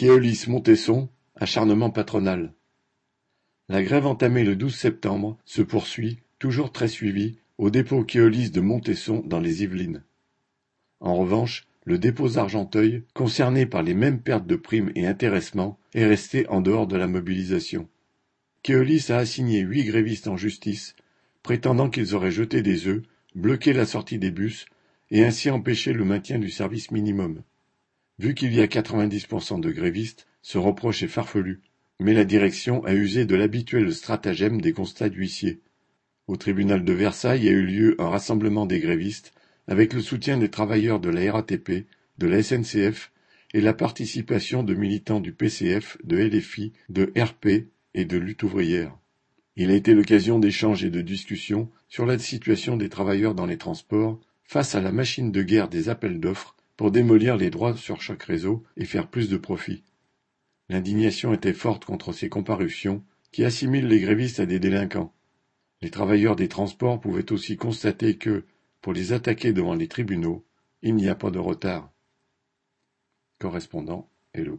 Keolis-Montesson, acharnement patronal. La grève entamée le 12 septembre se poursuit, toujours très suivie, au dépôt Keolis de Montesson dans les Yvelines. En revanche, le dépôt Argenteuil, concerné par les mêmes pertes de primes et intéressements, est resté en dehors de la mobilisation. Keolis a assigné huit grévistes en justice, prétendant qu'ils auraient jeté des œufs, bloqué la sortie des bus et ainsi empêché le maintien du service minimum. Vu qu'il y a 90% de grévistes, ce reproche est farfelu, mais la direction a usé de l'habituel stratagème des constats d'huissier. Au tribunal de Versailles a eu lieu un rassemblement des grévistes avec le soutien des travailleurs de la RATP, de la SNCF et la participation de militants du PCF, de LFI, de RP et de lutte ouvrière. Il a été l'occasion d'échanges et de discussions sur la situation des travailleurs dans les transports face à la machine de guerre des appels d'offres pour démolir les droits sur chaque réseau et faire plus de profit. L'indignation était forte contre ces comparutions qui assimilent les grévistes à des délinquants. Les travailleurs des transports pouvaient aussi constater que, pour les attaquer devant les tribunaux, il n'y a pas de retard. Correspondant Hello.